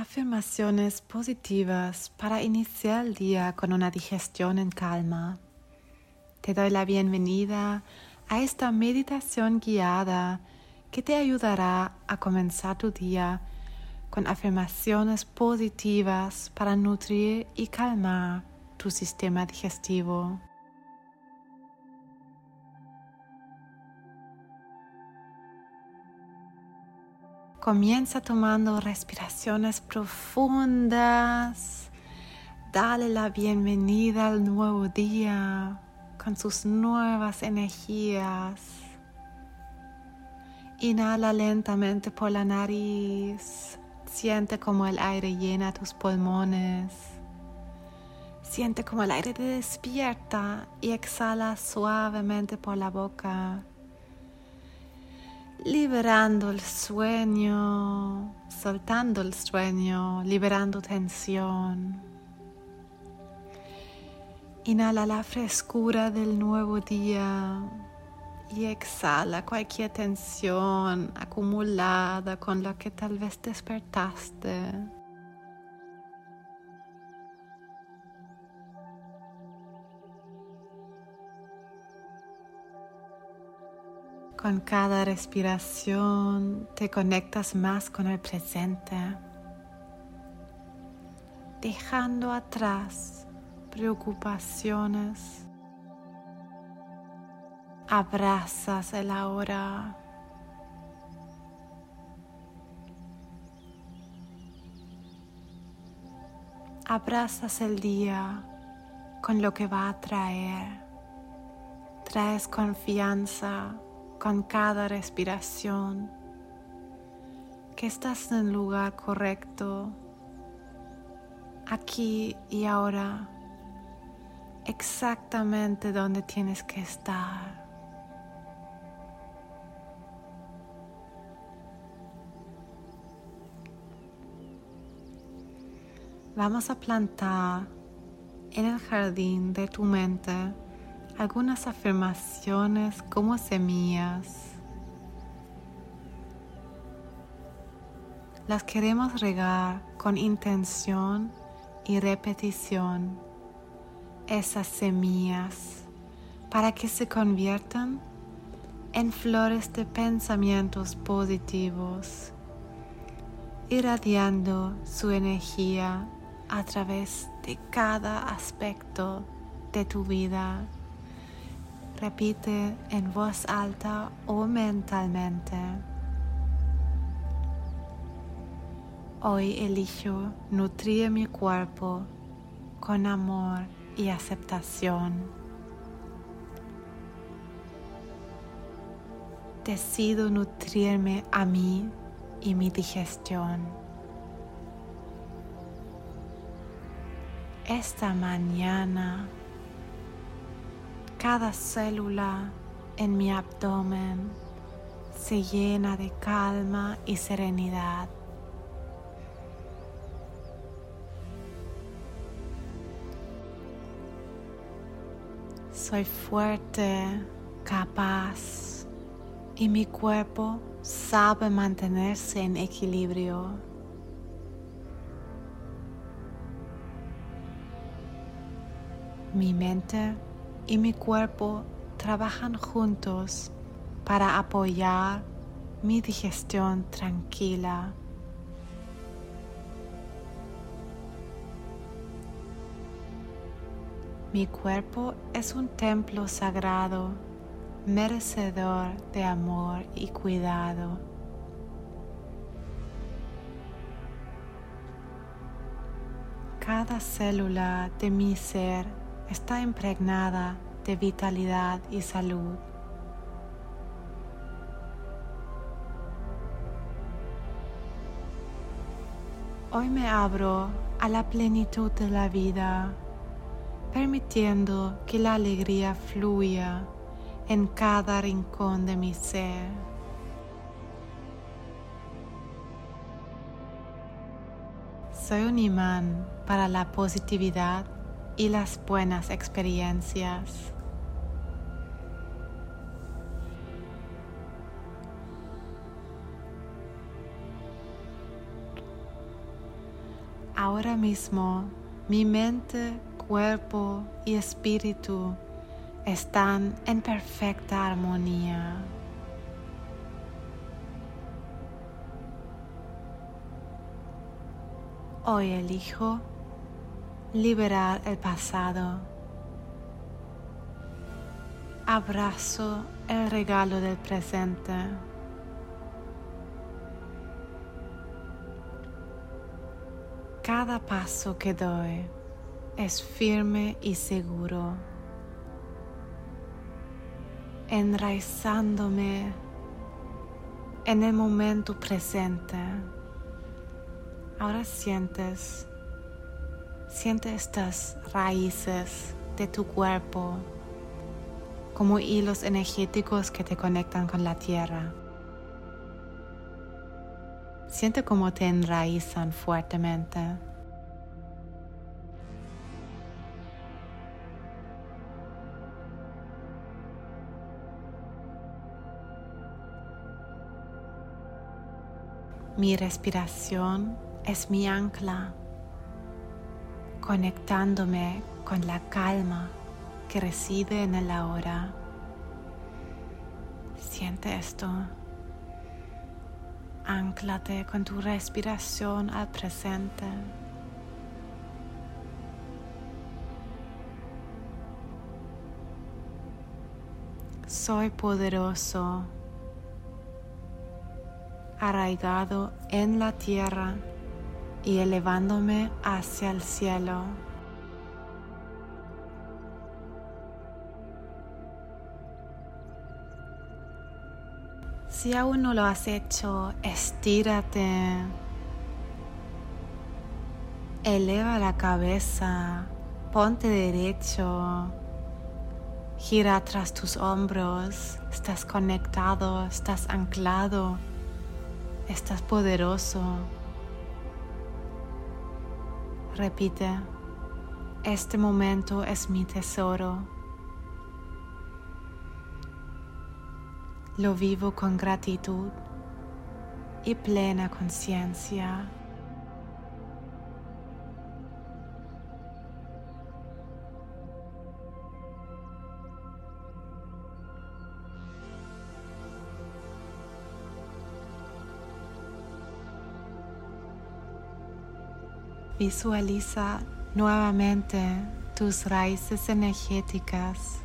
Afirmaciones positivas para iniciar el día con una digestión en calma. Te doy la bienvenida a esta meditación guiada que te ayudará a comenzar tu día con afirmaciones positivas para nutrir y calmar tu sistema digestivo. Comienza tomando respiraciones profundas. Dale la bienvenida al nuevo día con sus nuevas energías. Inhala lentamente por la nariz. Siente como el aire llena tus pulmones. Siente como el aire te despierta y exhala suavemente por la boca liberando el sueño, soltando el sueño, liberando tensión. Inhala la frescura del nuevo día y exhala cualquier tensión acumulada con la que tal vez despertaste. Con cada respiración te conectas más con el presente, dejando atrás preocupaciones. Abrazas el ahora. Abrazas el día con lo que va a traer. Traes confianza con cada respiración, que estás en el lugar correcto, aquí y ahora, exactamente donde tienes que estar. Vamos a plantar en el jardín de tu mente algunas afirmaciones como semillas. Las queremos regar con intención y repetición, esas semillas, para que se conviertan en flores de pensamientos positivos, irradiando su energía a través de cada aspecto de tu vida. Repite en voz alta o mentalmente. Hoy elijo nutrir mi cuerpo con amor y aceptación. Decido nutrirme a mí y mi digestión. Esta mañana cada célula en mi abdomen se llena de calma y serenidad. Soy fuerte, capaz y mi cuerpo sabe mantenerse en equilibrio. Mi mente y mi cuerpo trabajan juntos para apoyar mi digestión tranquila. Mi cuerpo es un templo sagrado, merecedor de amor y cuidado. Cada célula de mi ser está impregnada de vitalidad y salud. Hoy me abro a la plenitud de la vida, permitiendo que la alegría fluya en cada rincón de mi ser. Soy un imán para la positividad y las buenas experiencias. Ahora mismo mi mente, cuerpo y espíritu están en perfecta armonía. Hoy elijo liberar el pasado. Abrazo el regalo del presente. Cada paso que doy es firme y seguro, enraizándome en el momento presente. Ahora sientes, siente estas raíces de tu cuerpo como hilos energéticos que te conectan con la tierra. Siente cómo te enraizan fuertemente. Mi respiración es mi ancla, conectándome con la calma que reside en el ahora. Siente esto. Anclate con tu respiración al presente. Soy poderoso arraigado en la tierra y elevándome hacia el cielo. Si aún no lo has hecho, estírate. Eleva la cabeza, ponte derecho, gira tras tus hombros, estás conectado, estás anclado Estás poderoso. Repite, este momento es mi tesoro. Lo vivo con gratitud y plena conciencia. Visualiza nuevamente tus raíces energéticas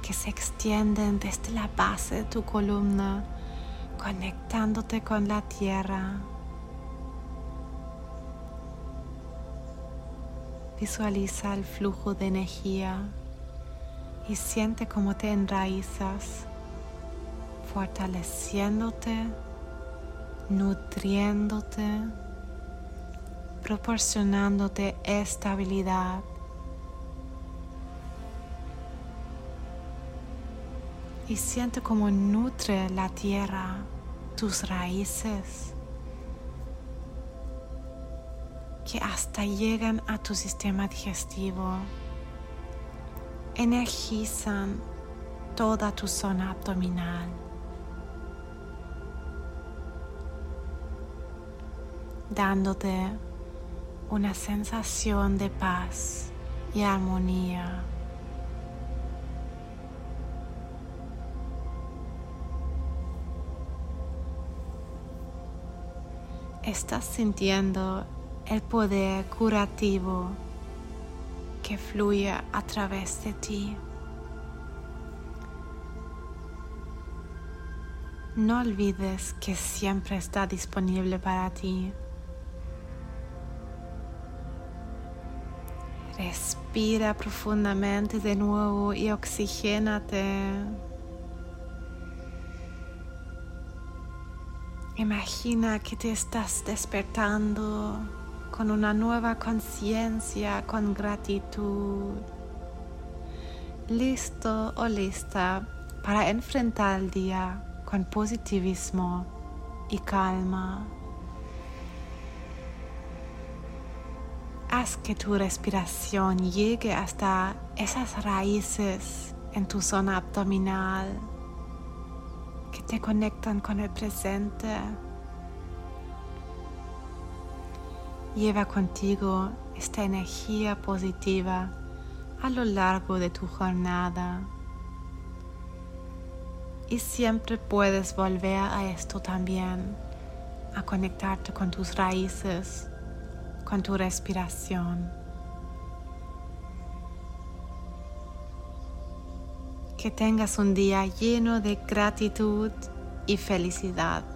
que se extienden desde la base de tu columna, conectándote con la tierra. Visualiza el flujo de energía y siente cómo te enraizas, fortaleciéndote, nutriéndote proporcionándote estabilidad. Y siente cómo nutre la tierra tus raíces que hasta llegan a tu sistema digestivo, energizan toda tu zona abdominal. dándote una sensación de paz y armonía. Estás sintiendo el poder curativo que fluye a través de ti. No olvides que siempre está disponible para ti. Respira profundamente de nuevo y oxigénate. Imagina que te estás despertando con una nueva conciencia, con gratitud. Listo o lista para enfrentar el día con positivismo y calma. Haz que tu respiración llegue hasta esas raíces en tu zona abdominal que te conectan con el presente. Lleva contigo esta energía positiva a lo largo de tu jornada. Y siempre puedes volver a esto también, a conectarte con tus raíces, con tu respiración. Que tengas un día lleno de gratitud y felicidad.